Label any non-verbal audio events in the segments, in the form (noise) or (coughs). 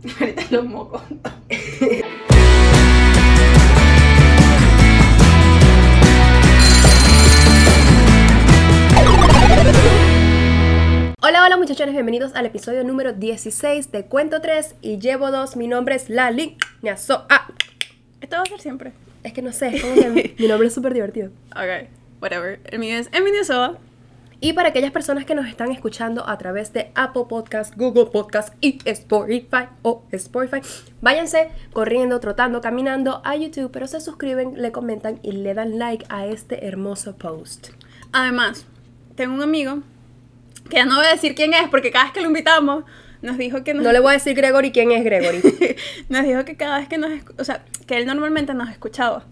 (laughs) Ahorita los mocos. Hola, hola muchachones, bienvenidos al episodio número 16 de Cuento 3 y llevo 2. Mi nombre es Lali Ñazo. Ah, Esto va a ser siempre. es que no sé, es como que mi, nombre es súper divertido. Ok, whatever. El mío es Emily Soa. Y para aquellas personas que nos están escuchando a través de Apple Podcast, Google Podcast y Spotify o Spotify, váyanse corriendo, trotando, caminando a YouTube, pero se suscriben, le comentan y le dan like a este hermoso post. Además, tengo un amigo que ya no voy a decir quién es porque cada vez que lo invitamos nos dijo que nos, No le voy a decir Gregory quién es Gregory. (laughs) nos dijo que cada vez que nos o sea, que él normalmente nos escuchaba,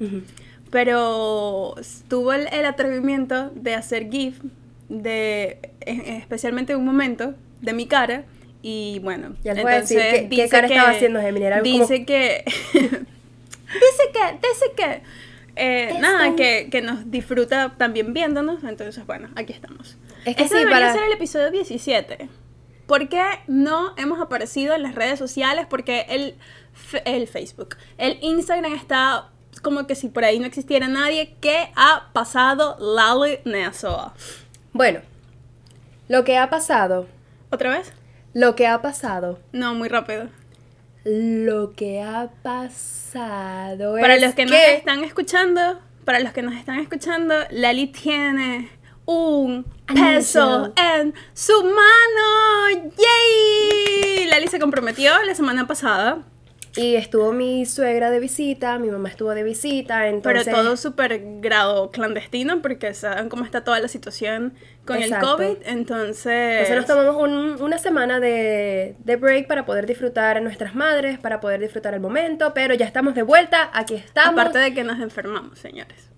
pero tuvo el, el atrevimiento de hacer GIF de especialmente un momento de mi cara y bueno, Ya les voy a decir qué- qué dice cara estaba haciendo Gemini, era como- dice que (laughs) dice que dice que eh, nada, que, que nos disfruta también viéndonos, entonces bueno, aquí estamos. Es que este sí, debería para- ser el episodio 17. ¿Por qué no hemos aparecido en las redes sociales? Porque el, el Facebook, el Instagram está como que si por ahí no existiera nadie. ¿Qué ha pasado, Lali Neasoa? Bueno, lo que ha pasado, ¿Otra vez? lo que ha pasado, No, muy rápido. lo que ha pasado Para es los que, que nos están escuchando, para los que nos están escuchando, Lali tiene un peso en su mano. ¡Yay! Lali se comprometió la semana pasada. Y estuvo mi suegra de visita, mi mamá estuvo de visita, Pero entonces... todo súper grado clandestino porque saben cómo está toda la situación con Exacto. el COVID. Entonces, Entonces nos tomamos un- una semana de, de break para poder disfrutar a nuestras madres, para poder disfrutar el momento, pero ya estamos de vuelta, aquí estamos. aparte de que nos enfermamos, señores.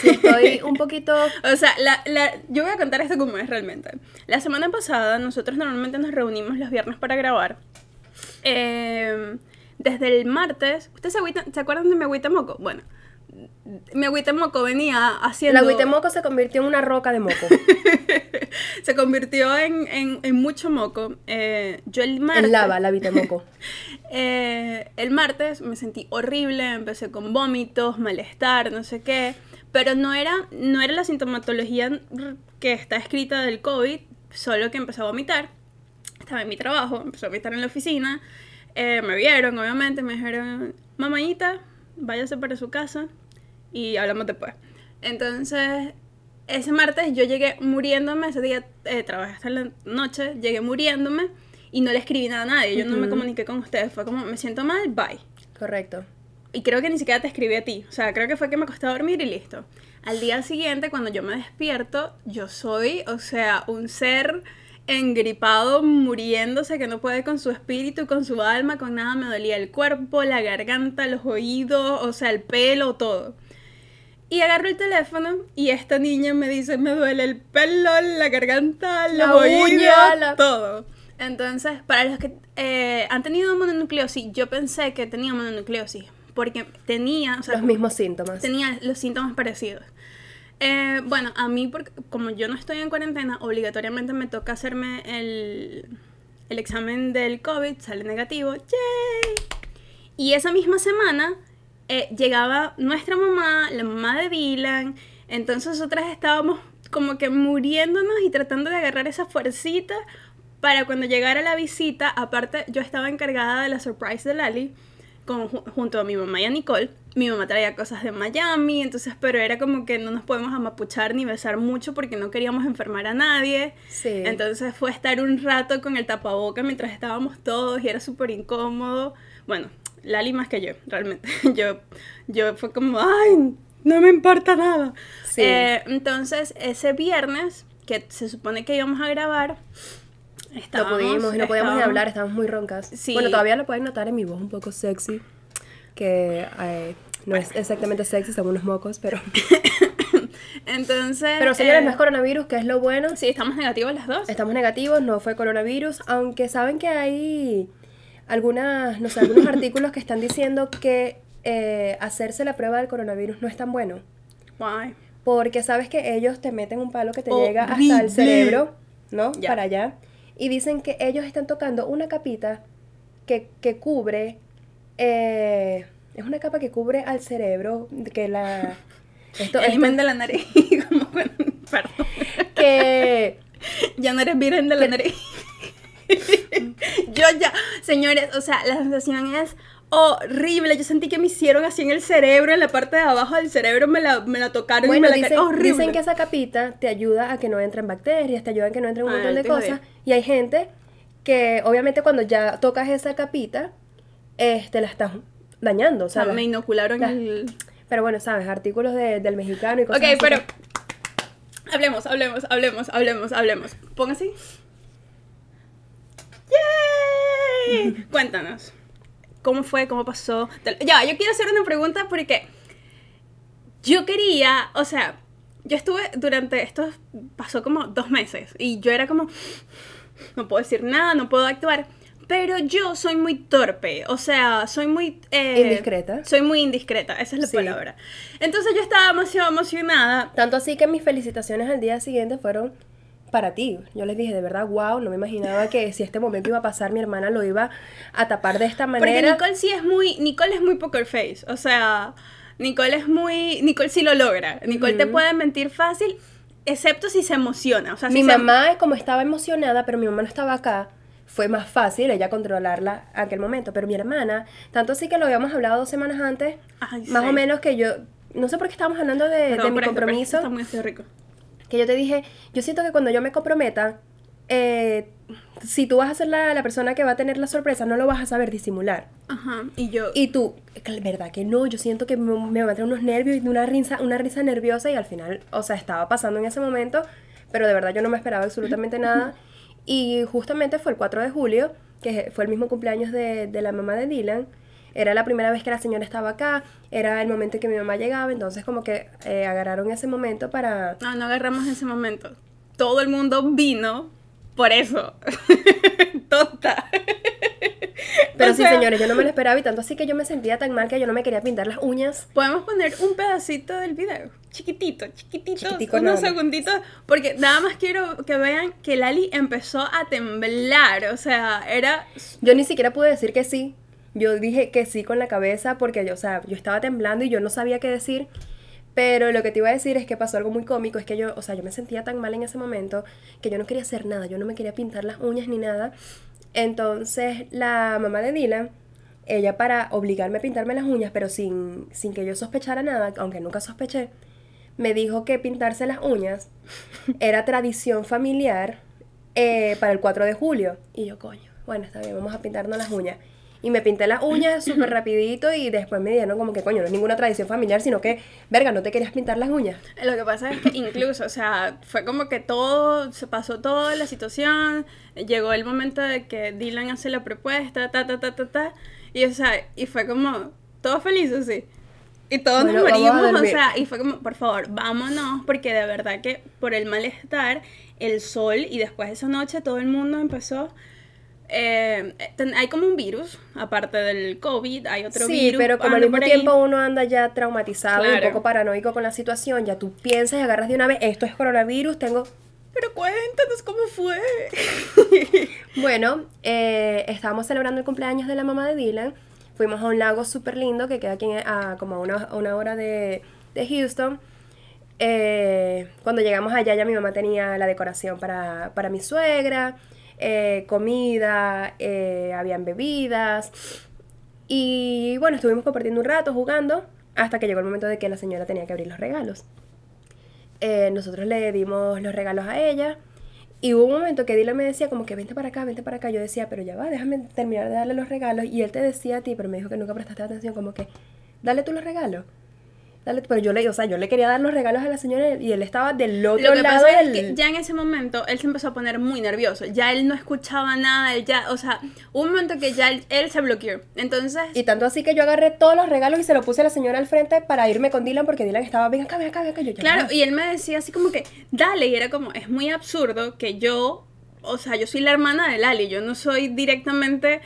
Sí, estoy (laughs) un poquito... O sea, la, la- yo voy a contar esto como es realmente. La semana pasada nosotros normalmente nos reunimos los viernes para grabar. Eh, desde el martes, ¿ustedes se, se acuerdan de mi agüita moco? Bueno, mi agüita moco venía haciendo... La Huitemoco se convirtió en una roca de moco. (laughs) se convirtió en, en- en mucho moco. Eh, yo el martes... En lava, la Huitemoco. (laughs) Eh, el martes me sentí horrible, empecé con vómitos, malestar, no sé qué, pero no era, no era la sintomatología que está escrita del COVID, solo que empecé a vomitar. Estaba en mi trabajo, empecé a vomitar en la oficina, eh, me vieron, obviamente, me dijeron, mamañita, váyase para su casa y hablamos después. Entonces, ese martes yo llegué muriéndome, ese día eh, trabajé hasta la noche, llegué muriéndome y no le escribí nada a nadie, yo no me comuniqué con ustedes, fue como, me siento mal, bye. Correcto. Y creo que ni siquiera te escribí a ti, o sea, creo que fue que me acosté a dormir y listo. Al día siguiente, cuando yo me despierto, yo soy, o sea, un ser engripado, muriéndose, que no puede con su espíritu, con su alma, con nada, me dolía el cuerpo, la garganta, los oídos, o sea, el pelo, todo. Y agarro el teléfono y esta niña me dice, me duele el pelo, la garganta, los La oídos, uña, la- todo. Entonces, para los que eh, han tenido mononucleosis, yo pensé que tenía mononucleosis, porque tenía, o sea, Los mismos síntomas. tenía los síntomas parecidos. Eh, bueno, a mí, porque, como yo no estoy en cuarentena, obligatoriamente me toca hacerme el, el examen del COVID, sale negativo, ¡yay! Y esa misma semana eh, llegaba nuestra mamá, la mamá de Dylan, entonces nosotras estábamos como que muriéndonos y tratando de agarrar esa fuercita para cuando llegara la visita, aparte yo estaba encargada de la surprise de Lali, con, junto a mi mamá y a Nicole. Mi mamá traía cosas de Miami, entonces, pero era como que no nos podemos amapuchar ni besar mucho porque no queríamos enfermar a nadie. Sí. Entonces fue estar un rato con el tapaboca mientras estábamos todos y era súper incómodo. Bueno, Lali más que yo, realmente. (laughs) Yo, yo fue como, ay, no me importa nada. Sí. Eh, entonces, ese viernes, que se supone que íbamos a grabar, no estábamos, pudimos, no podíamos ni hablar, estábamos muy roncas. Sí. Bueno, todavía lo pueden notar en mi voz un poco sexy, que eh, no es exactamente sexy, son unos mocos, pero... (coughs) Entonces. Pero señores, eh, no es coronavirus, que es lo bueno. Sí, estamos negativos las dos. Estamos negativos, no fue coronavirus, aunque saben que hay algunas, no sé, algunos (coughs) artículos que están diciendo que eh, hacerse la prueba del coronavirus no es tan bueno. Why? Porque sabes que ellos te meten un palo que te Horrible. llega hasta el cerebro, ¿no? Ya. Para allá. Y dicen que ellos están tocando una capita que, que cubre, eh, es una capa que cubre al cerebro, que la... (laughs) Esto, el esto- de la nariz. (laughs) como con- Perdón. que (laughs) Ya no eres virgen de la nariz. Yo ya, señores, o sea, la sensación es horrible. Yo sentí que me hicieron así en el cerebro, en la parte de abajo del cerebro, me la, me la tocaron y me la dicen, ca- horrible. dicen que esa capita te ayuda a que no entren bacterias, te ayuda a que no entren un Ah, montón de cosas. Y hay gente que, obviamente, cuando ya tocas esa capita, este, la estás dañando. O sea, la- me inocularon la- el... pero bueno, sabes, artículos de- del mexicano y cosas Ok, así pero... Hablemos, hablemos, hablemos, hablemos, hablemos. Pon así. ¡Yay! (laughs) Cuéntanos. ¿Cómo fue? ¿Cómo pasó? Ya, yo quiero hacer una pregunta porque yo quería, o sea, yo estuve durante estos, pasó como dos meses y yo era como, no puedo decir nada, no puedo actuar, pero yo soy muy torpe, o sea, soy muy... eh, Indiscreta. Soy muy indiscreta, esa es la Sí. palabra. Entonces yo estaba demasiado emocionada Tanto así que mis felicitaciones al día siguiente fueron para ti. Yo les dije, de verdad, wow, no me imaginaba que si este momento iba a pasar, mi hermana lo iba a tapar de esta Porque manera. Nicole sí es muy, Nicole es muy poker face, o sea, Nicole es muy, Nicole sí lo logra, Nicole te puede mentir fácil, excepto si se emociona, o sea, si mi se- mamá, como estaba emocionada, pero mi mamá no estaba acá, fue más fácil ella controlarla en aquel momento. Pero mi hermana, tanto así que lo habíamos hablado dos semanas antes, Ay, más sí. o menos que yo, no sé por qué estábamos hablando de, de Perdón mi esto, compromiso. Está muy rico. Que yo te dije, yo siento que cuando yo me comprometa, eh, si tú vas a ser la, la persona que va a tener la sorpresa, no lo vas a saber disimular. Ajá, y yo, Y tú, "Cl- ¿verdad que no? Yo siento que me, me van a tener unos nervios y una risa, una risa nerviosa y al final, o sea, estaba pasando en ese momento, pero de verdad yo no me esperaba absolutamente (laughs) nada. Y justamente fue el 4 de julio, que fue el mismo cumpleaños de, de la mamá de Dylan. Era la primera vez que la señora estaba acá, era el momento en que mi mamá llegaba, entonces como que eh, agarraron ese momento para... no, no agarramos ese momento. Todo el mundo vino por eso. (laughs) Tonta. Pero O sí, señores, yo no me lo esperaba y tanto así que yo me sentía tan mal que yo no me quería pintar las uñas. Podemos poner un pedacito del video, chiquitito, chiquitito, Chiquitico unos segunditos, porque nada más quiero que vean que Lali empezó a temblar, o sea, era Yo ni siquiera pude decir que sí. Yo dije que sí con la cabeza porque yo, o sea, yo estaba temblando y yo no sabía qué decir. Pero lo que te iba a decir es que pasó algo muy cómico, es que yo, o sea, yo me sentía tan mal en ese momento que yo no quería hacer nada, yo no me quería pintar las uñas ni nada. Entonces la mamá de Dylan, ella para obligarme a pintarme las uñas, pero sin, sin que yo sospechara nada, aunque nunca sospeché, me dijo que pintarse las uñas (laughs) era tradición familiar eh, para el 4 de julio. Y yo, coño, bueno, está bien, vamos a pintarnos las uñas. Y me pinté las uñas súper rapidito y después me dieron como que, coño, no es ninguna tradición familiar, sino que, verga, ¿no te querías pintar las uñas? Lo que pasa es que incluso, o sea, fue como que todo, se pasó toda la situación, llegó el momento de que Dylan hace la propuesta, ta, ta, ta, ta, ta, y o sea, y fue como, todos felices, sí. Y todos Bueno, nos morimos, o sea, y fue como, por favor, vámonos, porque de verdad que por el malestar, el sol, y después de esa noche todo el mundo empezó... eh, ten- hay como un virus, aparte del COVID, hay otro sí, virus. pero como al mismo tiempo uno anda ya traumatizado y Claro. un poco paranoico con la situación, ya tú piensas y agarras de una vez, esto es coronavirus, tengo... Pero cuéntanos cómo fue. (laughs) Bueno, eh, estábamos celebrando el cumpleaños de la mamá de Dylan. Fuimos a un lago súper lindo que queda aquí a como a una, una hora de, de Houston. Eh, cuando llegamos allá ya mi mamá tenía la decoración para, para mi suegra, eh, comida, eh, habían bebidas. Y bueno, estuvimos compartiendo un rato jugando hasta que llegó el momento de que la señora tenía que abrir los regalos. Eh, nosotros le dimos los regalos a ella. Y hubo un momento que Dylan me decía como que vente para acá, vente para acá. Yo decía, pero ya va, déjame terminar de darle los regalos. Y él te decía a ti, pero me dijo que nunca prestaste atención, como que, dale tú los regalos. Dale, pero yo le, o sea, yo le quería dar los regalos a la señora y él estaba del otro Lo que lado pasa del... es que ya en ese momento él se empezó a poner muy nervioso. Ya él no escuchaba nada, él ya, o sea, hubo un momento que ya él, él se bloqueó. Entonces, Y tanto así que yo agarré todos los regalos y se los puse a la señora al frente para irme con Dylan porque Dylan estaba, ven acá, ven acá, ven acá. Yo, ya claro, y él me decía así como que, dale, y era como, es muy absurdo que yo, o sea, yo soy la hermana de Lali, yo no soy directamente...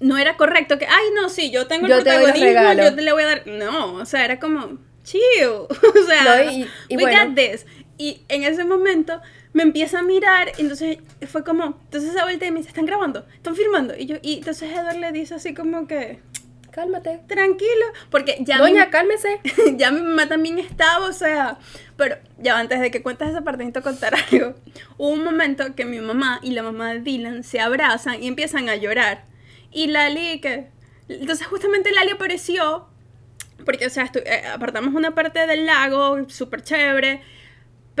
No era correcto que, ay, no, sí, yo tengo el Yo te protagonismo, regalos. yo te le voy a dar. No, o sea, era como, chill. (laughs) o sea, No, y- y we bueno. got this. Y en ese momento, me empieza a mirar, entonces fue como, entonces se vuelta y me dice, ¿están grabando? ¿Están filmando? Y yo, y entonces Edward le dice así como que, Cálmate. tranquilo, porque ya Doña, mi, cálmese. (laughs) ya mi mamá también estaba, o sea, pero ya antes de que cuentes esa parte necesito contar (laughs) algo. Hubo un momento que mi mamá y la mamá de Dylan se abrazan y empiezan a llorar. Y Lali, que... Entonces justamente Lali apareció, porque, o sea, eh, apartamos una parte del lago, súper chévere,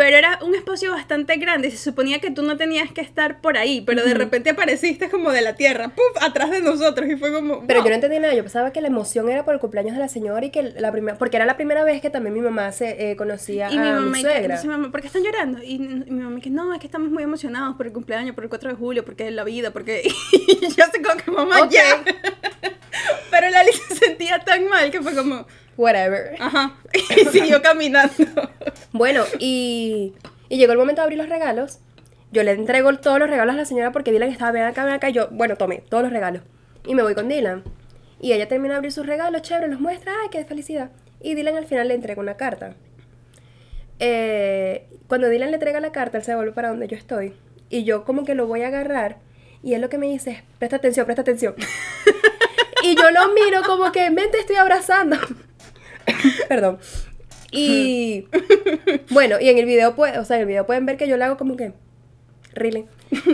pero era un espacio bastante grande y se suponía que tú no tenías que estar por ahí, pero de repente apareciste como de la tierra, ¡puf! atrás de nosotros y fue como... Pero yo no entendí nada, yo pensaba que la emoción era por el cumpleaños de la señora y que la primera, porque era la primera vez que también mi mamá se eh, conocía Y mi a mamá, mi y que- suegra. entonces mi mamá, ¿por qué están llorando? Y, y mi mamá, que no, es que estamos muy emocionados por el cumpleaños, por el 4 de julio, porque es la vida, porque. (laughs) Y yo sé como que mamá, Ok. ya. (laughs) Pero Lali se sentía tan mal que fue como, Whatever. ajá. (laughs) Y siguió caminando. Bueno, y, y llegó el momento de abrir los regalos. Yo le entrego todos los regalos a la señora porque Dylan estaba, ven acá, ven acá. Y yo, bueno, tomé todos los regalos. Y me voy con Dylan. Y ella termina de abrir sus regalos, chévere, los muestra, ay, qué felicidad. Y Dylan al final le entrega una carta. Eh, cuando Dylan le entrega la carta, él se vuelve para donde yo estoy. Y yo como que lo voy a agarrar. Y él lo que me dice es, presta atención, presta atención. (laughs) y yo lo miro como que, mente, estoy abrazando. (laughs) Perdón. Y (laughs) bueno, y en el video, pues, o sea, en el video pueden ver que yo le hago como que, really.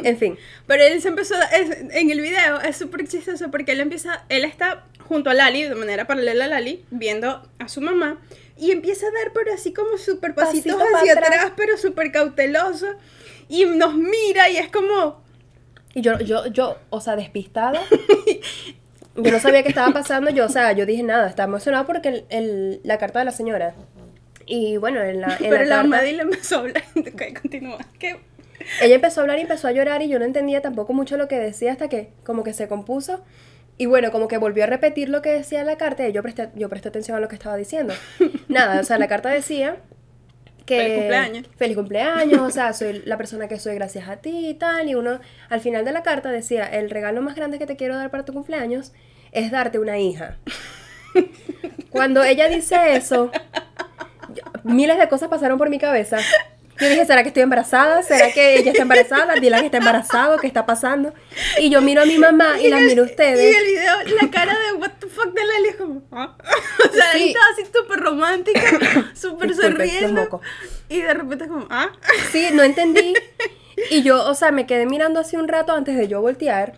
En fin. (laughs) Pero él se empezó, a- es- en el video es súper chistoso porque él empieza, él está junto a Lali, de manera paralela a Lali, viendo a su mamá, y empieza a dar, pero así como súper pasitos Pasito pa' hacia atrás. atrás, pero súper cauteloso, y nos mira y es como, Y yo, yo, yo, o sea, despistada. (laughs) Yo no sabía qué estaba pasando. Yo, o sea, yo dije nada, estaba emocionado porque el, el- la carta de la señora. Y bueno, en la, en pero la empezó a hablar, ok, continúa, ella empezó a hablar y empezó a llorar y yo no entendía tampoco mucho lo que decía hasta que como que se compuso. Y bueno, como que volvió a repetir lo que decía la carta y yo presté, yo presté atención a lo que estaba diciendo. (laughs) Nada, o sea, la carta decía que... Feliz cumpleaños. Feliz cumpleaños, o sea, soy la persona que soy gracias a ti y tal. Y uno, al final de la carta decía, el regalo más grande que te quiero dar para tu cumpleaños es darte una hija. (laughs) Cuando ella dice eso, miles de cosas pasaron por mi cabeza. Yo dije, ¿será que estoy embarazada? ¿Será que ella está embarazada? Dylan está embarazado, ¿qué está pasando? Y yo miro a mi mamá y la miro a Y ustedes. el video, la cara de what the fuck de Lali es como, ¿ah? O sea, Sí. Lali estaba así súper romántica, (coughs) súper sonriendo. Y de repente es como, ¿ah? Sí, no entendí. Y yo, o sea, me quedé mirando así un rato antes de yo voltear.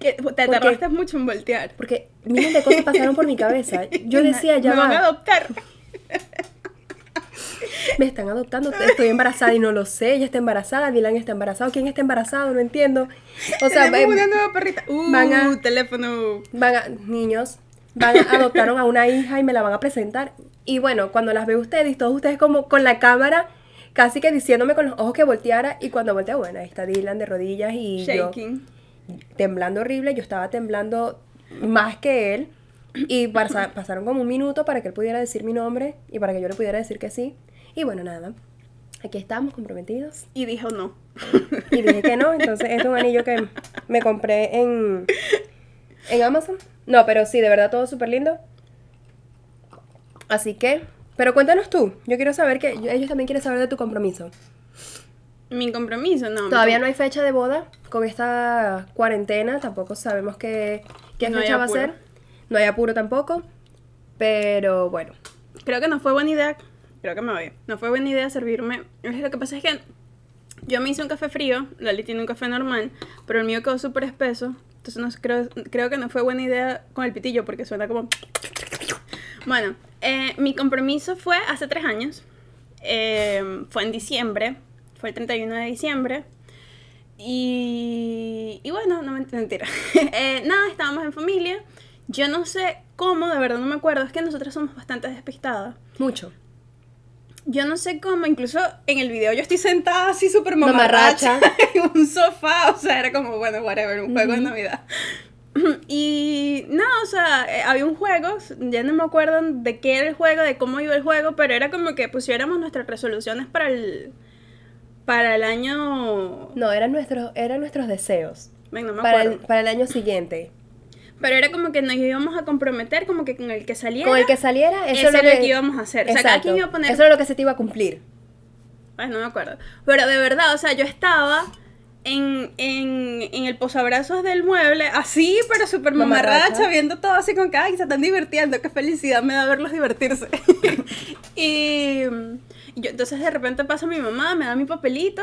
Que te tardaste mucho en voltear. Porque miles de cosas pasaron por mi cabeza. Yo (laughs) decía, ya Me van a adoptar. (laughs) me están adoptando, estoy embarazada y no lo sé. Ella está embarazada, Dylan está embarazado. ¿Quién está embarazado? No entiendo. O sea, Tenemos eh, una nueva perrita. Uh, van a- teléfono. van a, niños, van a, adoptaron a una hija y me la van a presentar. Y bueno, cuando las veo ustedes, todos ustedes como con la cámara, casi que diciéndome con los ojos que volteara. Y cuando volteo, bueno, ahí está Dylan de rodillas y yo Shaking. temblando horrible. Yo estaba temblando más que él. Y pasa- pasaron como un minuto para que él pudiera decir mi nombre y para que yo le pudiera decir que sí. Y bueno, nada. Aquí estamos comprometidos. Y dijo no. Y dije que no, entonces este es un anillo que me compré en, en Amazon. No, pero sí, de verdad todo súper lindo. Así que, pero cuéntanos tú. Yo quiero saber que ellos también quieren saber de tu compromiso. Mi compromiso, no. Todavía no hay fecha de boda con esta cuarentena. Tampoco sabemos qué, qué No fecha va a ser. No hay apuro tampoco. Pero bueno. Creo que no fue buena idea. Creo que me voy. No fue buena idea servirme. Lo que pasa es que yo me hice un café frío. Lali tiene un café normal. Pero el mío quedó súper espeso. Entonces no, creo, creo que no fue buena idea con el pitillo porque suena como. Bueno, eh, mi compromiso fue hace tres años. Eh, fue en diciembre. Fue el 31 de diciembre. Y, y bueno, no me mentira. (laughs) Eh, nada, estábamos en familia. Yo no sé cómo, de verdad no me acuerdo. Es que nosotros somos bastante despistadas. Mucho. Yo no sé cómo, incluso en el video yo estoy sentada así súper Mamarracha. mamarracha (laughs) en un sofá, o sea, era como, bueno, whatever, un juego de. Navidad. (clears throat) Y no, o sea, eh, había un juego, ya no me acuerdo de qué era el juego, de cómo iba el juego, pero era como que pusiéramos nuestras resoluciones para el para el año, No, eran nuestros, eran nuestros deseos. venga, no me Para el, acuerdo. para el año siguiente. Pero era como que nos íbamos a comprometer como que con el que saliera. Con el que saliera, eso lo era que, lo que íbamos a hacer. O sea, cada Exacto. quien iba a poner Eso era lo que se te iba a cumplir. Ay, no me acuerdo. Pero de verdad, o sea, yo estaba en, en, en el posabrazos del mueble, así, pero súper Mamarracha. mamarracha, viendo todo así con que, ay, se están divirtiendo, qué felicidad me da verlos divertirse. y, (laughs) y yo, entonces de repente pasa mi mamá, me da mi papelito.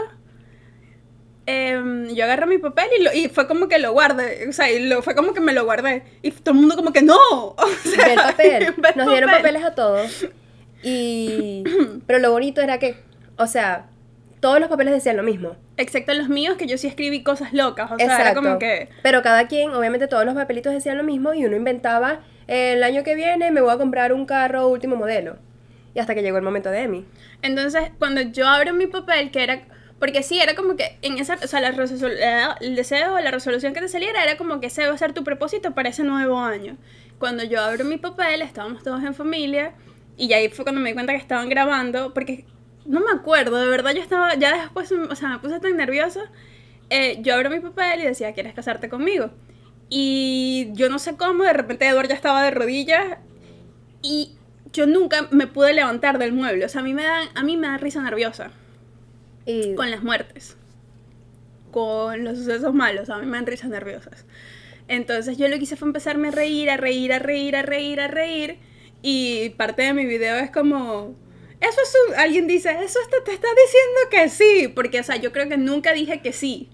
Em, yo agarro mi papel y, lo, y fue como que lo guardé, o sea, y lo, fue como que me lo guardé. Y todo el mundo como que no. (laughs) O sea, papel. (laughs) Nos dieron papel. papeles a todos. Y. (clears throat) Pero lo bonito era que, o sea, todos los papeles decían lo mismo. Excepto los míos, que yo sí escribí cosas locas. O sea, era como que. Pero cada quien, obviamente todos los papelitos decían lo mismo y uno inventaba el año que viene me voy a comprar un carro último modelo. Y hasta que llegó el momento de Emi. Entonces, cuando yo abro mi papel, que era. Porque sí, era como que en esa. O sea, la la- el deseo, la resolución que te saliera era como que ese va a ser tu propósito para ese nuevo año. Cuando yo abro mi papel, estábamos todos en familia. Y ahí fue cuando me di cuenta que estaban grabando. Porque no me acuerdo, de verdad yo estaba. Ya después, o sea, me puse tan nerviosa. eh, yo abro mi papel y decía, ¿quieres casarte conmigo? Y yo no sé cómo, de repente Edward ya estaba de rodillas y yo nunca me pude levantar del mueble. O sea, a mí me da, a mí me da risa nerviosa Y con las muertes, con los sucesos malos. A mí me dan risas nerviosas. Entonces yo lo que hice fue empezarme a reír, a reír, a reír, a reír, a reír. Y parte de mi video es como... Eso es un- Alguien dice, eso está- te está diciendo que sí. Porque, o sea, yo creo que nunca dije que sí.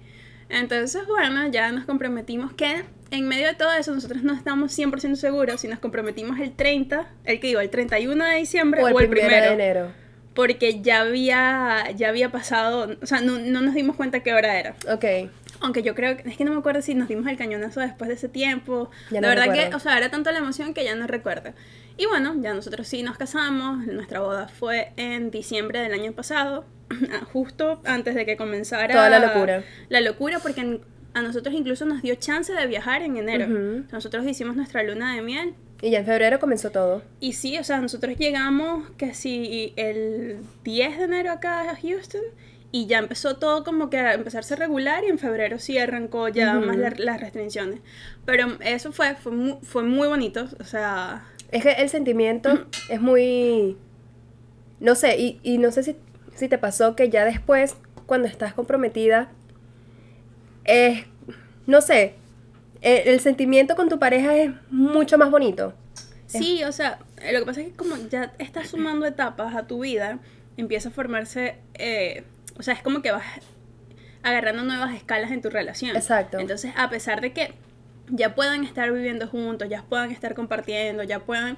Entonces, bueno, ya nos comprometimos que en medio de todo eso nosotros no estamos 100% seguros si nos comprometimos el 30, el que iba, el 31 de diciembre o el, primero, primero de enero. Porque ya había, ya había pasado, o sea, no, no nos dimos cuenta qué hora era. Ok. Aunque yo creo, que- es que no me acuerdo si nos dimos el cañonazo después de ese tiempo. Ya la no verdad que, recuerdo. o sea, era tanta la emoción que ya no recuerdo. Y bueno, ya nosotros sí nos casamos, nuestra boda fue en diciembre del año pasado, (clears throat) justo antes de que comenzara Toda la locura. La locura porque en- a nosotros incluso nos dio chance de viajar en enero. Ujú. Nosotros hicimos nuestra luna de miel Y ya en febrero comenzó todo. y sí, o sea, nosotros llegamos casi el 10 de enero acá a Houston y ya empezó todo como que a empezarse a regular y en febrero sí arrancó ya más la- las restricciones. Pero eso fue, fue, muy, fue muy bonito, o sea, Es que el sentimiento es muy... No sé, y, y no sé si, si te pasó que ya después, cuando estás comprometida, es... No sé, el, el sentimiento con tu pareja es mucho más bonito. sí, o sea, eh, lo que pasa es que como ya estás sumando etapas a tu vida, empieza a formarse, eh, o sea, es como que vas agarrando nuevas escalas en tu relación. Exacto. Entonces, a pesar de que ya puedan estar viviendo juntos, ya puedan estar compartiendo, ya puedan...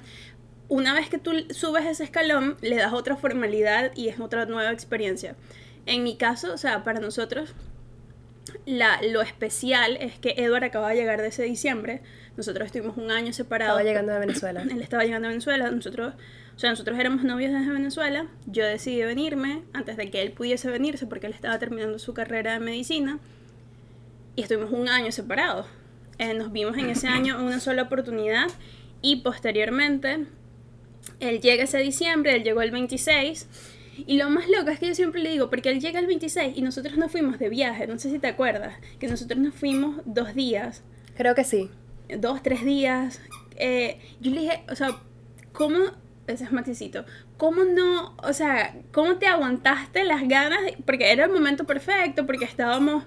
Una vez que tú subes ese escalón, le das otra formalidad y es otra nueva experiencia. En mi caso, o sea, para nosotros, la, lo especial es que Edward acaba de llegar de ese diciembre. Nosotros estuvimos un año separados. Estaba llegando de Venezuela. Él estaba llegando a Venezuela, nosotros, o sea, nosotros éramos novios desde Venezuela. Yo decidí venirme antes de que él pudiese venirse porque él estaba terminando su carrera de medicina y estuvimos un año separados. Eh, nos vimos en ese año una sola oportunidad y posteriormente él llega ese diciembre, él llegó el 26 y lo más loco es que yo siempre le digo, porque él llega el 26 y nosotros nos fuimos de viaje, no sé si te acuerdas, que nosotros nos fuimos dos días Creo que sí. dos, tres días. eh, yo le dije, o sea, ¿cómo? Ese es Maxicito. ¿Cómo no? O sea, ¿cómo te aguantaste las ganas? de- porque era el momento perfecto, porque estábamos,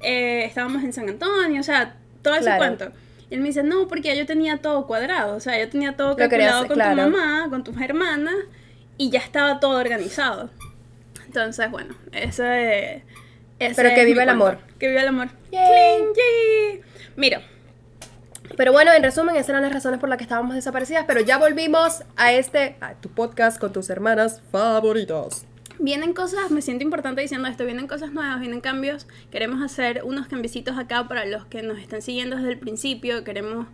eh, estábamos en San Antonio, o sea, todo ese Claro. cuento. Y él me dice, no, porque yo tenía todo cuadrado, o sea, yo tenía todo querías- calculado con claro. tu mamá, con tus hermanas, y ya estaba todo organizado. Entonces, bueno, ese, ese Pero que viva el amor. Que viva el amor. Yay. Mira, Pero bueno, en resumen, esas eran las razones por las que estábamos desaparecidas, pero ya volvimos a este, a tu podcast con tus hermanas favoritas. Vienen cosas, me siento importante diciendo esto, vienen cosas nuevas, vienen cambios. Queremos hacer unos cambiecitos acá para los que nos están siguiendo desde el principio. Queremos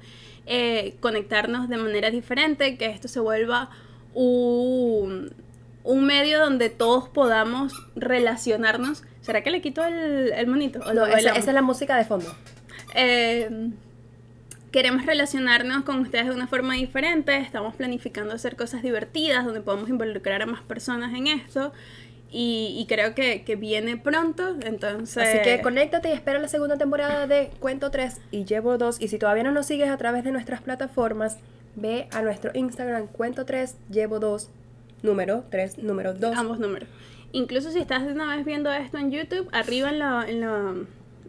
eh, conectarnos de manera diferente, que esto se vuelva un, un medio donde todos podamos relacionarnos. ¿Será que le quito el, el monito? ¿O lo No, esa, es la música de fondo. Eh, queremos relacionarnos con ustedes de una forma diferente. Estamos planificando hacer cosas divertidas donde podamos involucrar a más personas en esto. Y, y creo que, que viene pronto. Entonces. Así que conéctate y espera la segunda temporada de Cuento 3 y Llevo 2. Y si todavía no nos sigues a través de nuestras plataformas, ve a nuestro Instagram Cuento 3, Llevo 2, número 3, número 2. Ambos números. Incluso si estás una vez viendo esto en YouTube, arriba en la, en la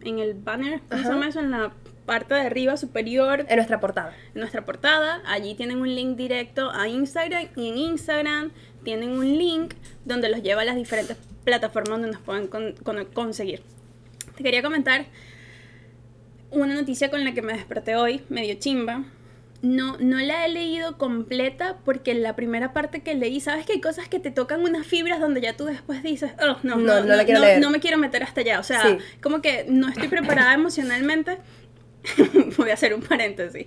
en el banner, ¿cómo se llama eso? En la parte de arriba superior En nuestra portada. en nuestra portada. Allí tienen un link directo a Instagram y en Instagram tienen un link donde los lleva a las diferentes plataformas donde nos pueden con- con- conseguir. Te quería comentar una noticia con la que me desperté hoy, medio chimba. No, no la he leído completa porque la primera parte que leí, sabes que hay cosas que te tocan unas fibras donde ya tú después dices, oh, no, No, no, no la quiero no, leer". no me quiero meter hasta allá. O sea, Sí. como que no estoy preparada emocionalmente. (laughs) Voy a hacer un paréntesis.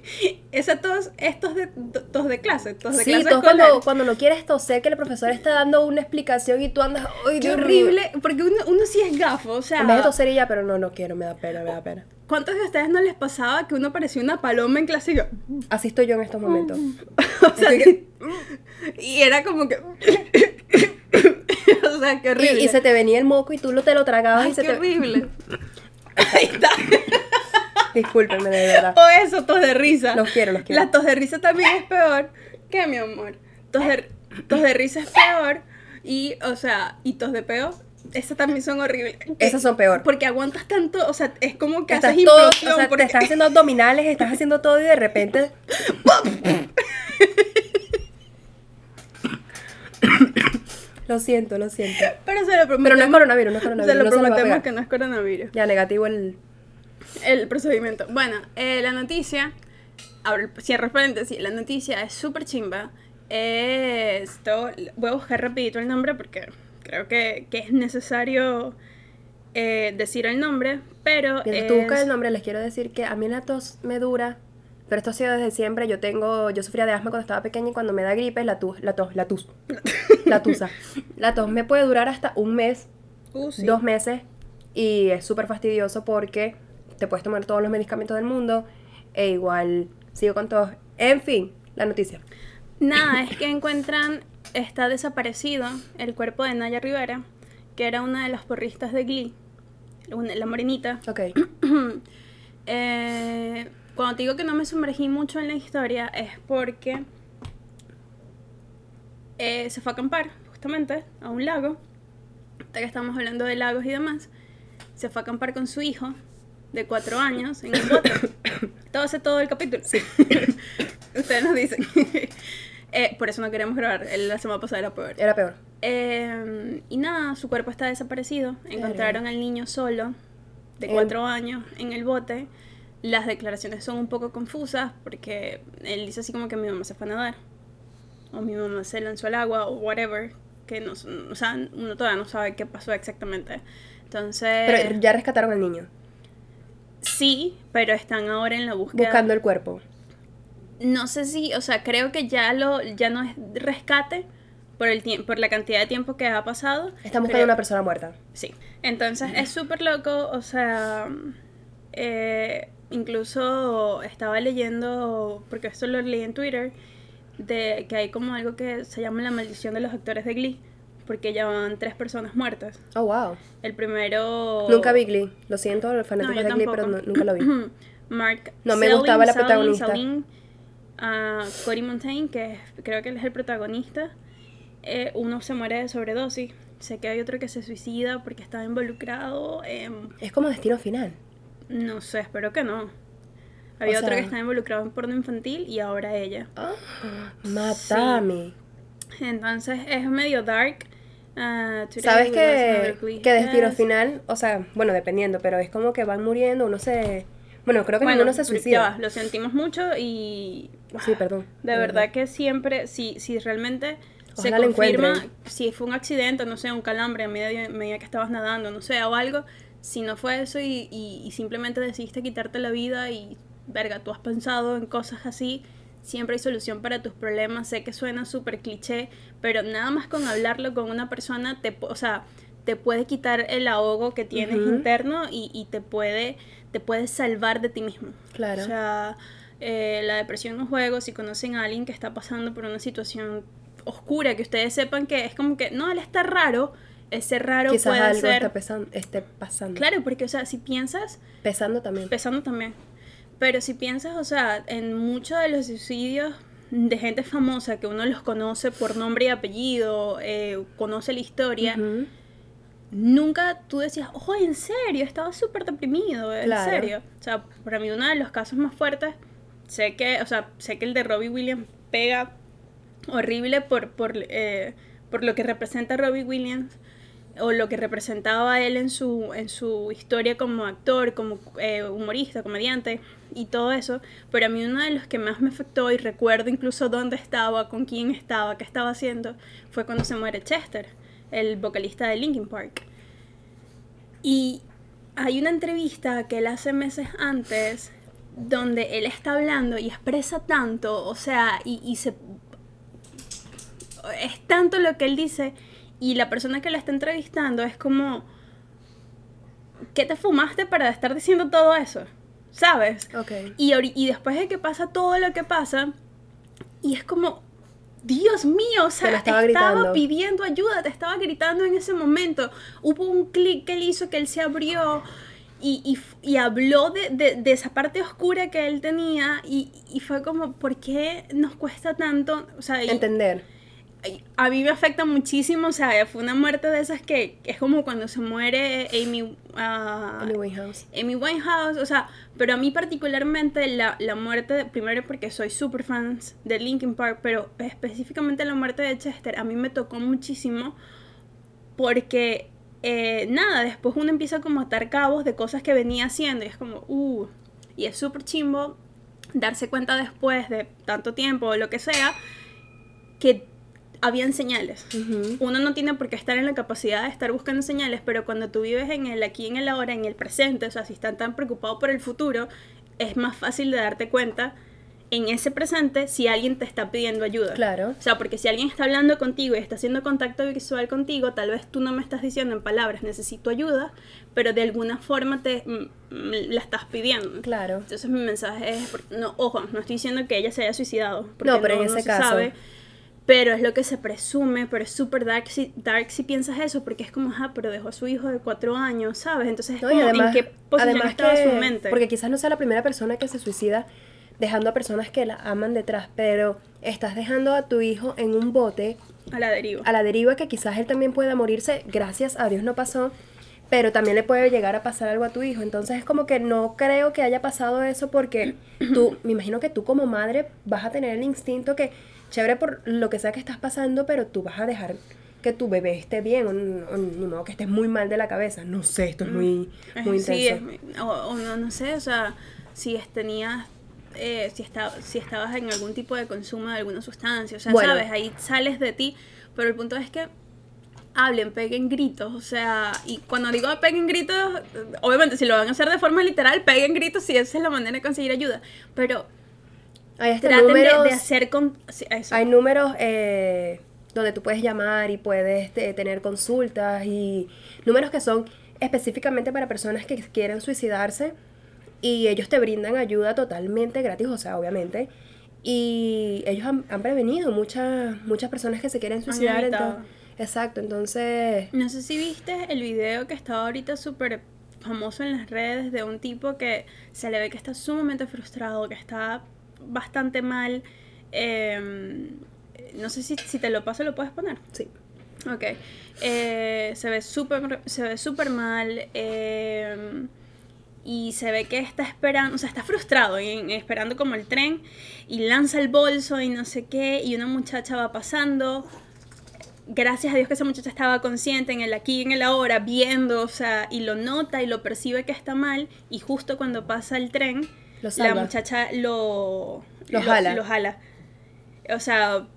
Esa tos, estos de, tos de clase, tos de Sí, clase escolar. cuando, cuando no quieres toser que el profesor está dando una explicación y tú andas, ¡ay, Qué Dios mío". horrible, porque uno, uno sí es gafo, o sea, En vez de toser y ya, pero no, no quiero, me da pena, me da pena. ¿cuántos de ustedes no les pasaba que uno parecía una paloma en clase y yo, Así estoy yo en estos momentos. (laughs) o sea, que- (laughs) y era como que, o sea, qué horrible. Y, y se te venía el moco y tú lo, te lo tragabas Ay, y se qué te... horrible. Ahí está. Discúlpenme, de verdad. O eso, tos de risa. Los quiero, los quiero. La tos de risa también es peor. ¿Qué, mi amor? Tos de, tos de risa es peor. Y, o sea, y tos de peo, esas también son horribles. Esas son peor. Porque aguantas tanto, o sea, es como que Estás haces todo, o sea, porque- te estás haciendo abdominales, estás haciendo todo y de repente... (laughs) lo siento, lo siento. Pero se lo prometemos. Pero no es coronavirus, no es coronavirus. Se lo no se prometemos que no es coronavirus. Ya, negativo el... El procedimiento. Bueno, eh, la noticia, abro cierro paréntesis, la noticia es súper chimba. Esto, voy a buscar rapidito el nombre porque creo que, que es necesario eh, decir el nombre, pero Mientras tú buscas el nombre, les quiero decir que a mí la tos me dura, pero esto ha sido desde siempre. Yo tengo, yo sufría de asma cuando estaba pequeña y cuando me da gripe, la tos, la tos, la tos, la tusa. La tos me puede durar hasta un mes, Uh, sí. dos meses y es súper fastidioso porque te puedes tomar todos los medicamentos del mundo e igual sigo con tos. En fin, la noticia. Nada, es que encuentran, está desaparecido el cuerpo de Naya Rivera, que era una de las porristas de Glee, una- la morenita. Ok. (clears throat) Eh, cuando te digo que no me sumergí mucho en la historia es porque eh, se fue a acampar justamente a un lago. Ya que estamos hablando de lagos y demás, se fue a acampar con su hijo de cuatro años en un bote. (coughs) todo hace todo el capítulo. Sí. (laughs) Ustedes nos dicen. (laughs) Eh, por eso no queríamos grabar. La semana pasada era peor. Era peor. Eh, y nada, su cuerpo está desaparecido. Encontraron al niño solo, de En- cuatro años, en el bote. Las declaraciones son un poco confusas porque él dice así como que mi mamá se fue a nadar. O mi mamá se lanzó al agua o whatever. Que no, o sea, uno todavía no sabe qué pasó exactamente. Entonces, Pero ya rescataron al niño, sí, pero están ahora en la búsqueda. buscando el cuerpo. No sé si, o sea, creo que ya lo ya no es rescate por el tiempo por la cantidad de tiempo que ha pasado. Están buscando a una persona muerta. Sí. Entonces es súper loco, o sea, eh, incluso estaba leyendo, porque esto lo leí en Twitter, de que hay como algo que se llama la maldición de los actores de Glee, porque ya van tres personas muertas. Oh, wow. El primero... Nunca vi Glee. Lo siento, los fanáticos de Glee, pero no- nunca lo vi. (clears throat) Mark No me Selling, gustaba la Selling, protagonista. Selling, ah, Cory Montaigne, que creo que él es el protagonista. Eh, uno se muere de sobredosis. Sé que hay otro que se suicida porque estaba involucrado en... Es como destino final. No sé, espero que no. Había otro sea- que estaba involucrado en porno infantil y ahora ella. Matame. Entonces es medio dark. Ah, ¿Sabes que, que destino final, o sea, bueno, dependiendo, pero es como que van muriendo, uno se... Bueno, creo que Bueno, ninguno se suicida. va, lo sentimos mucho y Sí, perdón. De verdad que siempre, si, si realmente se Ojalá confirma si fue un accidente, no sé, un calambre a medida, medida que estabas nadando, no sé, o algo, si no fue eso y, y- y simplemente decidiste quitarte la vida y, verga, tú has pensado en cosas así, siempre hay solución para tus problemas. Sé que suena súper cliché, pero nada más con hablarlo con una persona, te, o sea, te puede quitar el ahogo que tienes interno y, y te puede te puede salvar de ti mismo. Claro. O sea, eh, la depresión no juego. Si conocen a alguien que está pasando por una situación oscura, que ustedes sepan que es como que, no, él está raro, ese raro Quizás puede algo ser... esté pasando. Claro, porque, o sea, si piensas, Pesando también. pesando también, pero si piensas, o sea, en muchos de los suicidios de gente famosa que uno los conoce por nombre y apellido, eh, conoce la historia, nunca tú decías, ojo, en serio, estaba súper deprimido, en Claro. serio. O sea, para mí uno de los casos más fuertes, sé que, o sea, sé que el de Robbie Williams pega horrible por, por, eh, por lo que representa Robbie Williams o lo que representaba él en su, en su historia como actor, como eh, humorista, comediante y todo eso, pero a mí uno de los que más me afectó y recuerdo incluso dónde estaba, con quién estaba, qué estaba haciendo, fue cuando se muere Chester, el vocalista de Linkin Park. Y hay una entrevista que él hace meses antes donde él está hablando y expresa tanto, o sea, y, y se... Es tanto lo que él dice y la persona que la está entrevistando es como... ¿Qué te fumaste para estar diciendo todo eso? ¿Sabes? Ok. Y, y después de que pasa todo lo que pasa, y es como, Dios mío, o sea, lo estaba pidiendo ayuda, te estaba gritando en ese momento. Hubo un clic que él hizo que él se abrió y, y habló de, de- de esa parte oscura que él tenía y, y fue como, ¿por qué nos cuesta tanto? O sea, Entender. A mí me afecta muchísimo, o sea, fue una muerte de esas que es como cuando se muere Amy, ah, Amy Winehouse. Amy Winehouse, o sea, pero a mí particularmente la, la muerte, primero porque soy super fans de Linkin Park, pero específicamente la muerte de Chester, a mí me tocó muchísimo porque, eh, nada, después uno empieza como a atar cabos de cosas que venía haciendo y es como, uh, y es súper chimbo darse cuenta después de tanto tiempo o lo que sea, que habían señales. Ujú. Uno no tiene por qué estar en la capacidad de estar buscando señales, pero cuando tú vives en el aquí, en el ahora, en el presente, o sea, si estás tan preocupado por el futuro, es más fácil de darte cuenta en ese presente si alguien te está pidiendo ayuda. Claro. O sea, porque si alguien está hablando contigo y está haciendo contacto visual contigo, tal vez tú no me estás diciendo en palabras, necesito ayuda, pero de alguna forma te mm, mm, la estás pidiendo. Claro. Entonces mi mensaje es, no, ojo, no estoy diciendo que ella se haya suicidado, porque No, pero en ese se caso. sabe, pero es lo que se presume, pero es súper dark si, dark si piensas eso, porque es como, ah, pero dejó a su hijo de cuatro años, ¿sabes? Entonces es No, como, además, ¿en qué posición además estaba que- su mente? Porque quizás no sea la primera persona que se suicida dejando a personas que la aman detrás, pero estás dejando a tu hijo en un bote A la deriva. a la deriva que quizás él también pueda morirse, gracias a Dios no pasó, pero también le puede llegar a pasar algo a tu hijo. Entonces es como que no creo que haya pasado eso porque tú, me imagino que tú como madre vas a tener el instinto que, chévere por lo que sea que estás pasando, pero tú vas a dejar que tu bebé esté bien, o, o ni modo que estés muy mal de la cabeza. No sé, esto es muy, muy Eh, Sí, intenso. es- o, o no, no sé, o sea, si es- tenías, eh, si, esta- si estabas en algún tipo de consumo de alguna sustancia, o sea, Bueno. sabes, ahí sales de ti, pero el punto es que hablen, peguen gritos, o sea, y cuando digo peguen gritos, obviamente si lo van a hacer de forma literal, peguen gritos si esa es la manera de conseguir ayuda, pero Hay traten de, números, de hacer con... eso. hay números eh, donde tú puedes llamar y puedes eh, tener consultas y números que son específicamente para personas que quieren suicidarse y ellos te brindan ayuda totalmente gratis, o sea, obviamente. Y ellos han, han prevenido muchas muchas personas que se quieren suicidar. entonces- exacto, entonces... No sé si viste el video que estaba ahorita súper famoso en las redes de un tipo que se le ve que está sumamente frustrado, que está bastante mal. eh, no sé si, si te lo paso, lo puedes poner. Sí. Ok. Eh, se ve súper se ve súper mal. eh, y se ve que está esperando, o sea, está frustrado y esperando como el tren y lanza el bolso y no sé qué y una muchacha va pasando. Gracias a Dios que esa muchacha estaba consciente en el aquí y en el ahora, viendo, o sea, y lo nota y lo percibe que está mal y justo cuando pasa el tren, la muchacha lo, Lo jala. lo jala. O sea,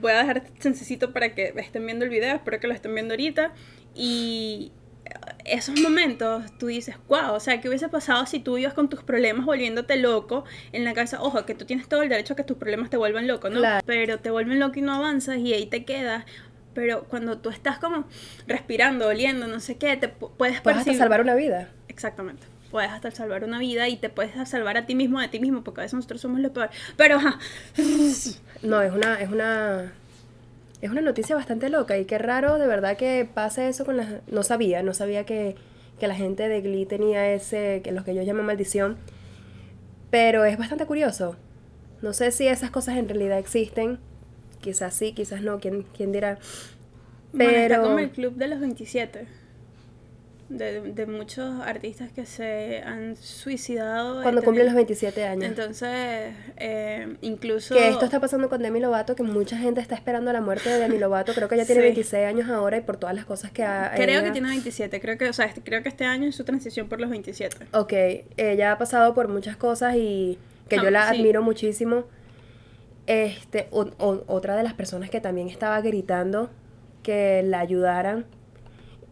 voy a dejar chancecito para que estén viendo el video, espero que lo estén viendo ahorita. Y esos momentos tú dices, wow, o sea, ¿qué hubiese pasado si tú ibas con tus problemas volviéndote loco en la casa? Ojo, que tú tienes todo el derecho a que tus problemas te vuelvan loco, ¿no? Claro. Pero te vuelven loco y no avanzas y ahí te quedas. Pero cuando tú estás como respirando, oliendo, no sé qué, te pu- puedes Puedes hasta percibir- salvar una vida. Exactamente. Puedes hasta salvar una vida y te puedes salvar a ti mismo de ti mismo, porque a veces nosotros somos lo peor. Pero, ajá. No, es una, es una, es una noticia bastante loca y qué raro de verdad que pase eso con las, no sabía, no sabía que, que la gente de Glee tenía ese, que los que yo llamo maldición, pero es bastante curioso. No sé si esas cosas en realidad existen, quizás sí, quizás no, quién, quién dirá. Bueno, está Pero como el club de los 27. De, de muchos artistas que se han suicidado. Cuando cumplen los teni- 27 años. Entonces, eh, incluso... Que esto está pasando con Demi Lovato, que mucha gente está esperando la muerte de Demi Lovato. Creo que ella tiene Sí. 26 años ahora y por todas las cosas que ha. Creo ella- que tiene 27, creo que, o sea, este- creo que este año es su transición por los 27. Ok, ella ha pasado por muchas cosas y que yo Ah, la sí. admiro muchísimo. Este, o- o- otra de las personas que también estaba gritando que la ayudaran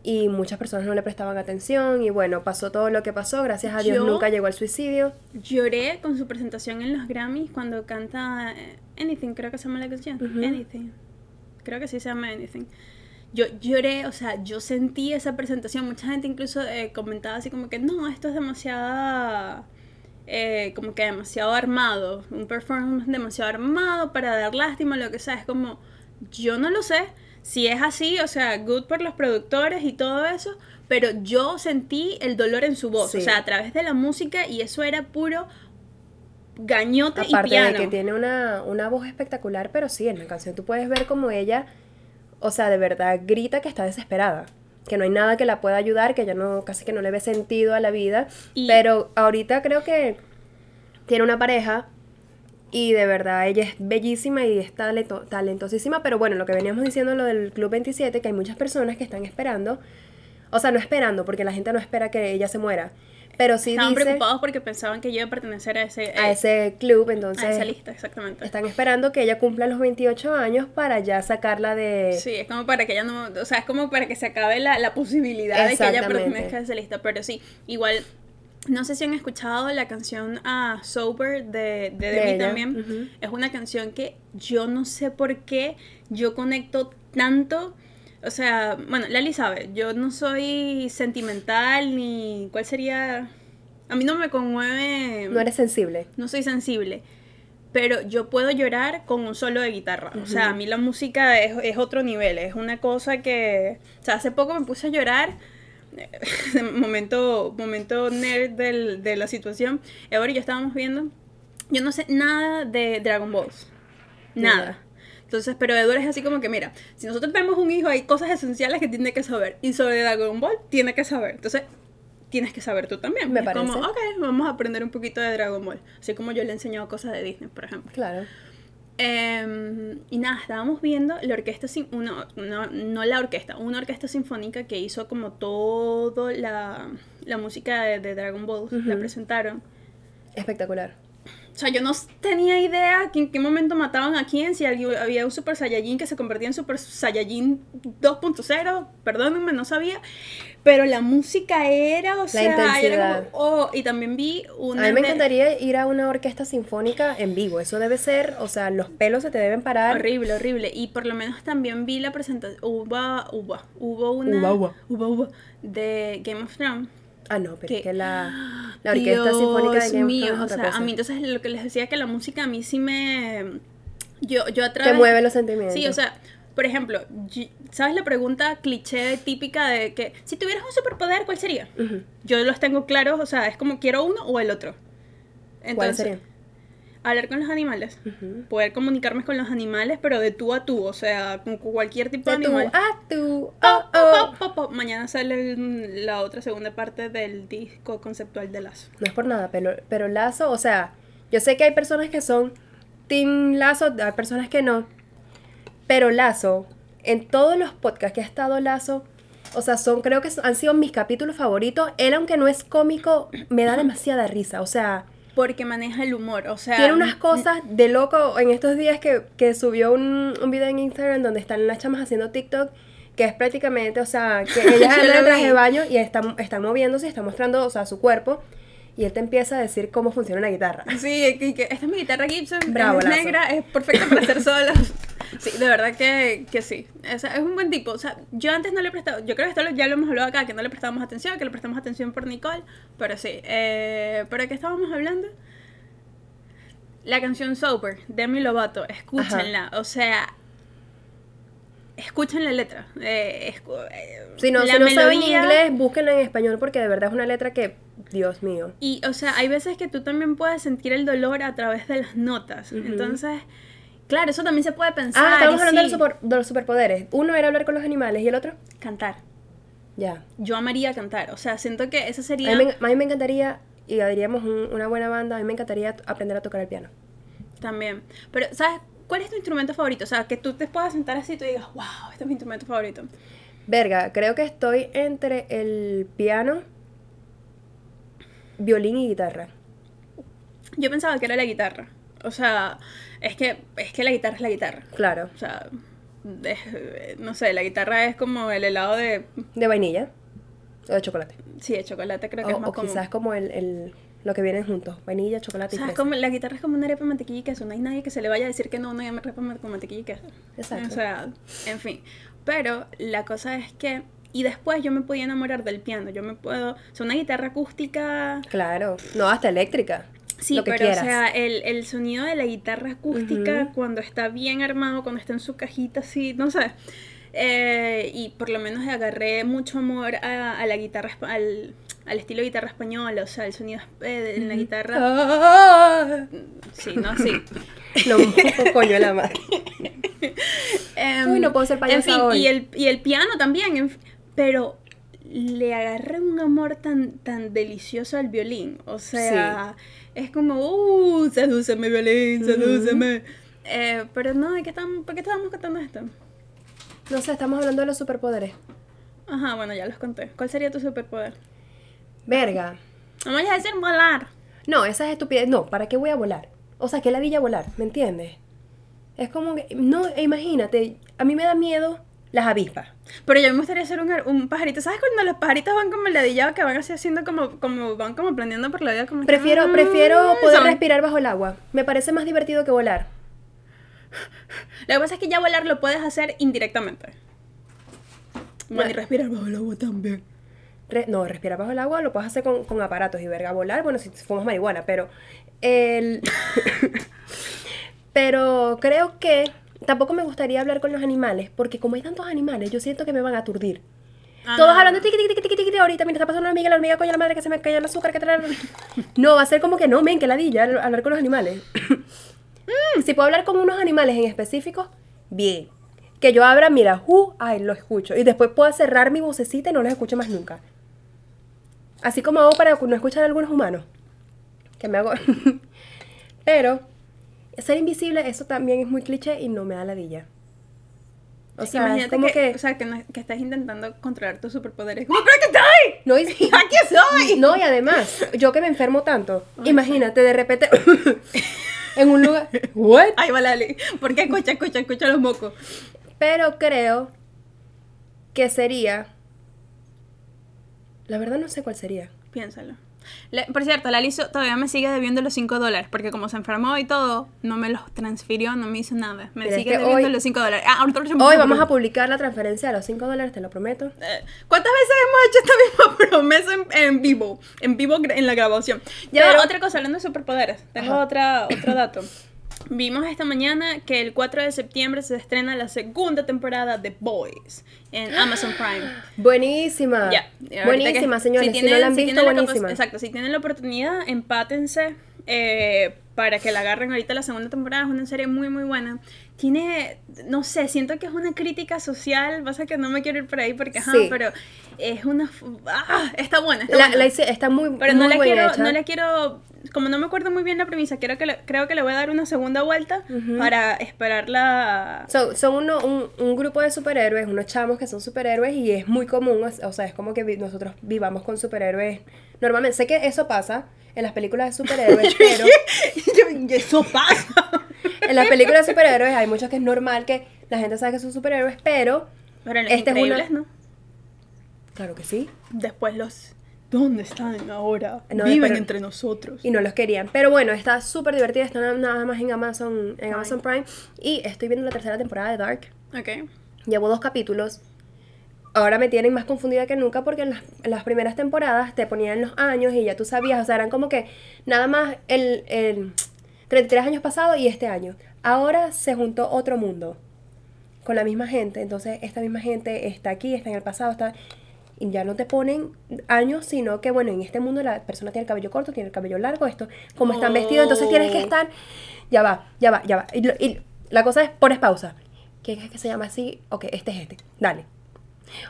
y muchas personas no le prestaban atención y bueno, pasó todo lo que pasó, gracias a Dios Yo- nunca llegó al suicidio. Lloré con su presentación en los Grammys cuando canta eh, Anything, creo que se llama la canción. Ujú. Anything. Creo que sí se llama Anything. Yo lloré, o sea, yo sentí esa presentación. Mucha gente incluso eh, comentaba así como que no, esto es demasiado, eh, como que demasiado armado. Un performance demasiado armado para dar lástima, lo que sea. Es como, yo no lo sé. Si es así, o sea, good por los productores y todo eso, pero yo sentí el dolor en su voz, Sí. o sea, a través de la música y eso era puro gañote y Aparte piano. de que tiene una, una voz espectacular, pero sí, en la canción tú puedes ver como ella, o sea, de verdad grita que está desesperada. Que no hay nada que la pueda ayudar, que ella no, casi que no le ve sentido a la vida. Y- Pero ahorita creo que tiene una pareja y de verdad ella es bellísima y es talento- talentosísima. Pero bueno, lo que veníamos diciendo lo del Club 27, que hay muchas personas que están esperando, o sea, no esperando, porque la gente no espera que ella se muera. Pero sí Estaban dice preocupados porque pensaban que yo iba a pertenecer a ese, a eh, ese club, entonces a esa lista, exactamente. están esperando que ella cumpla los 28 años para ya sacarla de... Sí, es como para que ella no, o sea, es como para que se acabe la, la posibilidad de que ella pertenezca a esa lista, pero sí, igual, no sé si han escuchado la canción a Sober de, de también, es una canción que yo no sé por qué yo conecto tanto, o sea, bueno, Lali sabe, yo no soy sentimental ni, ¿cuál sería? A mí no me conmueve... No eres sensible. no soy sensible, pero yo puedo llorar con un solo de guitarra. O sea, a mí la música es, es otro nivel, es una cosa que... O sea, hace poco me puse a llorar, (laughs) momento, momento nerd del- de la situación. Ever y yo estábamos viendo, yo no sé nada de Dragon Balls, nada. Entonces, pero Edward es así como que, mira, si nosotros tenemos un hijo, hay cosas esenciales que tiene que saber. Y sobre Dragon Ball, tiene que saber. Entonces, tienes que saber tú también. Me Es como, parece. ok, vamos a aprender un poquito de Dragon Ball. Así como yo le he enseñado cosas de Disney, por ejemplo. Claro. Em, y nada, estábamos viendo la orquesta, sin, una, una- no la orquesta, una orquesta sinfónica que hizo como todo la, la música de, de Dragon Ball, la presentaron. Espectacular. O sea, yo no tenía idea que en qué momento mataban a quién, si había un Super Saiyajin que se convertía en Super Saiyajin 2.0, perdónenme, no sabía. Pero la música era, o sea, era intensidad. como, oh, y también vi una... A mí me encantaría ir a una orquesta sinfónica en vivo. Eso debe ser, o sea, los pelos se te deben parar. Horrible, horrible. Y por lo menos también vi la presentación. Hubo, hubo, hubo una. Uva, uva. hubo, hubo, de Game of Thrones. Ah, no, pero que- es que la, (gasps) la orquesta Dios sinfónica de Game of mío, Thrones o sea, cosa. a mí entonces lo que les decía que la música a mí sí me. Yo, yo a Te través. mueve los sentimientos. Sí, o sea, por ejemplo, ¿sabes la pregunta cliché típica de que si tuvieras un superpoder, ¿cuál sería? Yo los tengo claros, o sea, es como quiero uno o el otro. ¿Cuál Entonces, sería? hablar con los animales. Poder comunicarme con los animales, pero de tú a tú, o sea, con cualquier tipo de, De tú animal. a tú. Oh, oh. po. Mañana sale la otra segunda parte del disco conceptual de Lazo. No es por nada, pero, pero Lazo, o sea, yo sé que hay personas que son Team Lazo, hay personas que no. Pero Lazo, en todos los podcasts que ha estado Lazo, o sea, son, creo que han sido mis capítulos favoritos. Él, aunque no es cómico, me da demasiada risa. O sea, Porque maneja el humor, o sea... tiene unas cosas de loco. En estos días que, que subió un, un video en Instagram donde están las chamas haciendo TikTok, que es prácticamente, o sea, que (laughs) ellas andan en traje de baño y están, están moviéndose están mostrando, o sea, su cuerpo. Y él te empieza a decir cómo funciona la guitarra. Sí, que, que esta es mi guitarra Gibson, Bravo, es negra, es perfecta para hacer solos. Sí, de verdad que, que sí. O sea, es un buen tipo. O sea, yo antes no le prestaba, yo creo que esto ya lo hemos hablado acá, que no le prestábamos atención, que le prestamos atención por Nicole, pero sí. Eh, ¿Pero qué estábamos hablando? La canción Sober, Demi Lovato, escúchenla. O sea, escuchen la letra. Eh, escu- eh, Si no, la si no saben melodía. inglés, búsquenla en español porque de verdad es una letra que, Dios mío. Y, o sea, hay veces que tú también puedes sentir el dolor a través de las notas. Ujú. Entonces, claro, eso también se puede pensar. Ah, estamos hablando de, sí, los super- de los superpoderes. Uno era hablar con los animales y el otro, Cantar. Ya. yo amaría cantar. O sea, siento que esa A sería... mí, me, a mí me encantaría, y diríamos un- una buena banda, a mí me encantaría aprender a tocar el piano. También. Pero, ¿sabes? ¿Cuál es tu instrumento favorito? O sea, que tú te puedas sentar así y tú digas, wow, este es mi instrumento favorito. Verga, creo que estoy entre el piano, violín y guitarra. Yo pensaba que era la guitarra. O sea, es que, es que la guitarra es la guitarra. Claro. O sea, es- no sé, la guitarra es como el helado de... De vainilla o de chocolate. Sí, de chocolate creo que O, es más o común. quizás como el, el- lo que vienen juntos, vainilla, chocolate O y sea, es fresa. como, la guitarra es como una arepa de mantequilla y queso. No hay nadie que se le vaya a decir que no, no hay arepa con mantequilla y queso. Exacto. O sea, en fin. Pero la cosa es que... Y después yo me podía enamorar del piano. Yo me puedo... O sea, una guitarra acústica... Claro, no, hasta eléctrica. Sí, lo que pero quieras. o sea, el, el sonido de la guitarra acústica cuando está bien armado, cuando está en su cajita así, no sé. Eh, y por lo menos agarré mucho amor a, a la guitarra, al, al estilo de guitarra española, o sea, el sonido eh, en la guitarra. Ah. Sí, no, sí. (laughs) No, coño la madre. Em, Uy, no puedo ser En payasa fin, hoy. y el, y el piano también, en pero le agarré un amor tan, tan delicioso al violín. O sea, es como, uh, sedúceme violín, sedúceme. Eh, pero no, ¿de qué estamos, ¿por qué estábamos contando esto? No sé, estamos hablando de los superpoderes. Ajá, bueno, ya los conté. ¿Cuál sería tu superpoder? Verga. Vamos a decir volar. No, esa es estupidez. No, ¿para qué voy a volar? O sea, que ladilla volar, ¿me entiendes? Es como que, no, e imagínate, a mí me da miedo las avispas. Pero yo me gustaría ser un, un pajarito. ¿Sabes cuando los pajaritos van como ladillados que van así haciendo como, como van como planeando por la vida? Como que, Prefiero, mm, prefiero poder son- respirar bajo el agua. Me parece más divertido que volar. Lo que pasa es que ya volar lo puedes hacer indirectamente. Bueno, y Bueno. respirar bajo el agua también. Re- no, respirar bajo el agua lo puedes hacer con, con aparatos y verga volar, bueno, si fumas marihuana, pero el... (laughs) pero creo que tampoco me gustaría hablar con los animales, porque como hay tantos animales, yo siento que me van a aturdir. Ah, Todos hablando tiqui, tiqui, tiqui, tiqui, ahorita, mira, está pasando una amiga, la hormiga, coño, la madre, que se me cayó el azúcar, que trae... (laughs) No, va a ser como que no, men, que ladilla hablar con los animales. Mm, si puedo hablar con unos animales en específico, bien. Que yo abra, mira, uh, ay, lo escucho. Y después pueda cerrar mi vocecita y no los escucho más nunca. Así como hago para no escuchar a algunos humanos. Que me hago... (laughs) Pero, ser invisible, eso también es muy cliché y no me da ladilla. O sea, es Imagínate como que, que... o sea, que, no- que estás intentando controlar tus superpoderes. ¿Cómo pero que estoy? No, (laughs) y, ¡Aquí estoy! No, y además, yo que me enfermo tanto, imagínate de repente (laughs) en un lugar. ¿What? Ay, vale, Lali. ¿Por qué escucha, escucha, escucha los mocos? Pero creo que sería. La verdad no sé cuál sería. Piénsalo. Le- por cierto, Lali so- todavía me sigue debiendo los 5 dólares, porque como se enfermó y todo, no me los transfirió, no me hizo nada. Me es sigue que debiendo hoy- los 5 dólares. Ah, ahorita Hoy vamos a publicar la transferencia de los 5 dólares, te lo prometo. Eh, ¿Cuántas veces hemos hecho esta misma (laughs) promesa en, en vivo? En vivo en la grabación. Ya, Pero- otra cosa, hablando de superpoderes. Tengo Ajá. otra, otro dato. Vimos esta mañana que el 4 de septiembre se estrena la segunda temporada de Boys en (gasps) Amazon Prime. Buenísima. Ya. Buenísima, que- señores. Si, tienen- no la han si visto, la buenísima. Exacto, si tienen la oportunidad, empátense eh, para que la agarren ahorita la segunda temporada. Es una serie muy, muy buena. Tiene, no sé, siento que es una crítica social. Pasa que no me quiero ir por ahí porque, ajá, Sí. pero es una. Ah, está buena. Está La, buena. la hice- está muy, pero muy no bien quiero, hecha. no le quiero, como no me acuerdo muy bien la premisa, quiero que le- creo que le voy a dar una segunda vuelta para esperarla. Son, son uno- un, un grupo de superhéroes, unos chamos que son superhéroes y es muy común, o o sea, es como que vi- nosotros vivamos con superhéroes. Normalmente, sé que eso pasa en las películas de superhéroes, (laughs) pero eso pasa. en las películas de superhéroes hay muchos que es normal que la gente sabe que son superhéroes, pero Pero en los Este es una- increíbles, ¿no? claro que sí, Después los... ¿Dónde están ahora? No, Viven pero- entre nosotros. y no los querían. Pero bueno, está súper divertida, está na- nada más en Amazon, en. Amazon Prime y estoy viendo la tercera temporada de Dark. Ok. Llevo dos capítulos. Ahora me tienen más confundida que nunca porque en las, en las primeras temporadas te ponían los años y ya tú sabías, o sea, eran como que nada más el, el 33 años pasado y este año. Ahora se juntó otro mundo con la misma gente, entonces esta misma gente está aquí, está en el pasado, está... Y ya no te ponen años, sino que, bueno, en este mundo la persona tiene el cabello corto, tiene el cabello largo, esto, como están vestidos, entonces tienes que estar... Ya va, ya va, ya va. Y, y la cosa es, pones pausa. ¿Quién es que se llama así? Ok, este es este. Dale.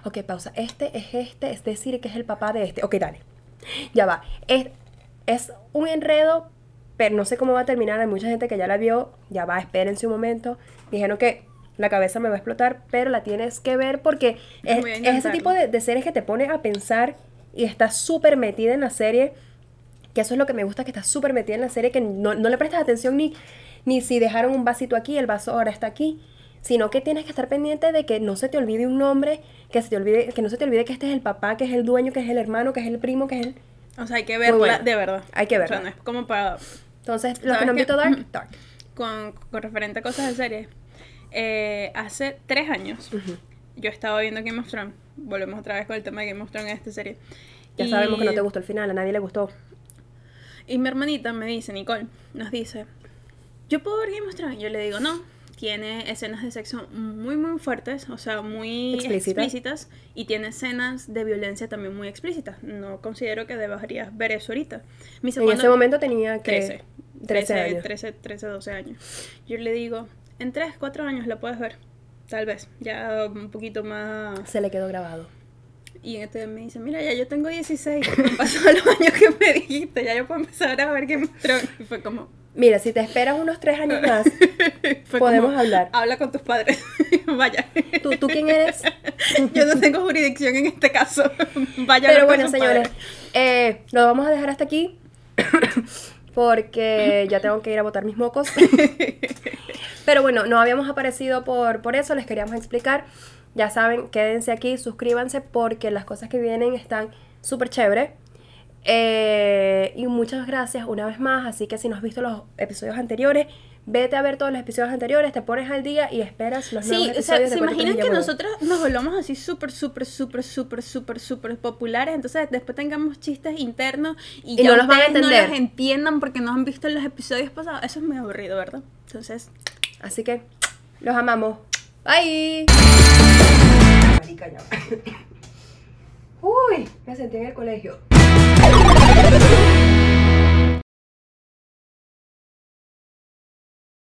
Ok, pausa. Este es este, es decir, que es el papá de este. Ok, dale. Ya va. Es, es un enredo, pero no sé cómo va a terminar. Hay mucha gente que ya la vio. Ya va, espérense un momento. Dijeron que la cabeza me va a explotar, pero la tienes que ver porque es, ese tipo de, de series que te pone a pensar y estás súper metida en la serie. Que eso es lo que me gusta, que estás súper metida en la serie, que no, no le prestas atención ni, ni si dejaron un vasito aquí, el vaso ahora está aquí. Sino que tienes que estar pendiente de que no se te olvide un nombre, que, se te olvide, que no se te olvide que este es el papá, que es el dueño, que es el hermano, que es el primo, que es el... O sea, hay que verla de verdad. Hay que O verla. sea, no es como para... Entonces, los que ¿Sabes no han qué? visto Dark, Dark. Con, con referente a cosas de series. eh, hace tres años yo estaba viendo Game of Thrones. Volvemos otra vez con el tema de Game of Thrones en esta serie. Ya Y- sabemos que no te gustó el final, a nadie le gustó. Y mi hermanita me dice, Nicole, nos dice, ¿yo puedo ver Game of Thrones? Yo le digo, no. Tiene escenas de sexo muy, muy fuertes, o sea, muy Explícitas. explícitas. Y tiene escenas de violencia también muy explícitas. No considero que deberías ver eso ahorita. Dice, En ese momento tenía que... 13. 13 años. 13, 13, 12 años. Yo le digo, en 3, 4 años la puedes ver. Tal vez. Ya un poquito más. Se le quedó grabado. Y en este me dice, mira, ya yo tengo 16. Han pasado los años que me dijiste. Ya yo puedo empezar a ver Game of Thrones. Y fue como. Mira, si te esperas unos tres años (laughs) más, Podemos como, hablar. Habla con tus padres. (laughs) Vaya. ¿tú, ¿tú quién eres? (laughs) yo no tengo jurisdicción en este caso. Vaya. Pero con bueno, señores, eh, lo vamos a dejar hasta aquí. (coughs) Porque ya tengo que ir a botar mis mocos. Pero bueno, no habíamos aparecido por, por eso, les queríamos explicar. Ya saben, quédense aquí, suscríbanse porque las cosas que vienen están súper chévere. Eh, y muchas gracias una vez más. Así que si no has visto los episodios anteriores, vete a ver todos los episodios anteriores, te pones al día y esperas los nuevos Sí, o episodios. sea, se imaginan que nosotros nos volvamos así súper, súper, súper, súper, súper, súper populares, entonces después tengamos chistes internos y, Y ya no los van a ustedes entender. no los entiendan porque no han visto los episodios pasados. Eso es muy aburrido, ¿verdad? Entonces, Así que los amamos. Bye. (coughs) Uy, me sentí en el colegio. Yeah. (laughs)